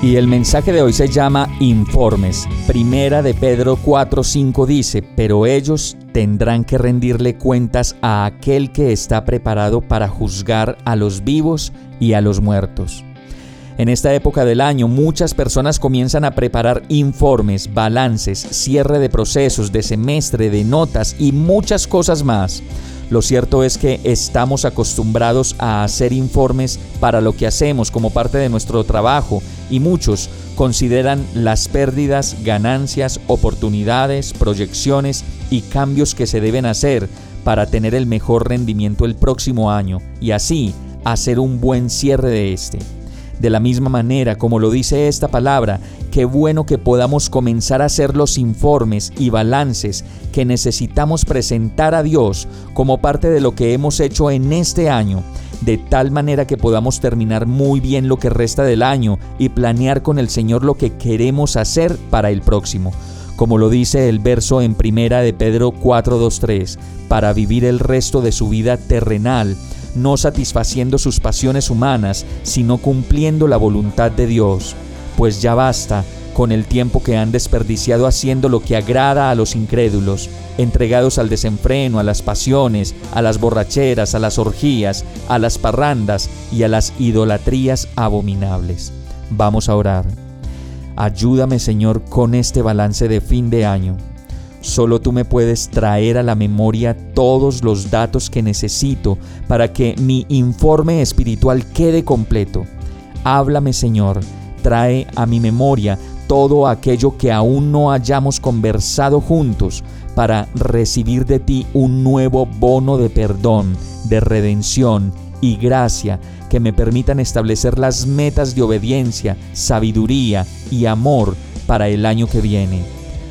Y el mensaje de hoy se llama Informes. Primera de Pedro 4:5 dice, pero ellos tendrán que rendirle cuentas a aquel que está preparado para juzgar a los vivos y a los muertos. En esta época del año muchas personas comienzan a preparar informes, balances, cierre de procesos, de semestre, de notas y muchas cosas más. Lo cierto es que estamos acostumbrados a hacer informes para lo que hacemos como parte de nuestro trabajo y muchos consideran las pérdidas, ganancias, oportunidades, proyecciones y cambios que se deben hacer para tener el mejor rendimiento el próximo año y así hacer un buen cierre de este. De la misma manera, como lo dice esta palabra, qué bueno que podamos comenzar a hacer los informes y balances que necesitamos presentar a Dios como parte de lo que hemos hecho en este año, de tal manera que podamos terminar muy bien lo que resta del año y planear con el Señor lo que queremos hacer para el próximo. Como lo dice el verso en primera de Pedro 4:23, para vivir el resto de su vida terrenal no satisfaciendo sus pasiones humanas, sino cumpliendo la voluntad de Dios. Pues ya basta con el tiempo que han desperdiciado haciendo lo que agrada a los incrédulos, entregados al desenfreno, a las pasiones, a las borracheras, a las orgías, a las parrandas y a las idolatrías abominables. Vamos a orar. Ayúdame Señor con este balance de fin de año Solo tú me puedes traer a la memoria todos los datos que necesito para que mi informe espiritual quede completo. Háblame Señor, trae a mi memoria todo aquello que aún no hayamos conversado juntos para recibir de ti un nuevo bono de perdón, de redención y gracia que me permitan establecer las metas de obediencia, sabiduría y amor para el año que viene.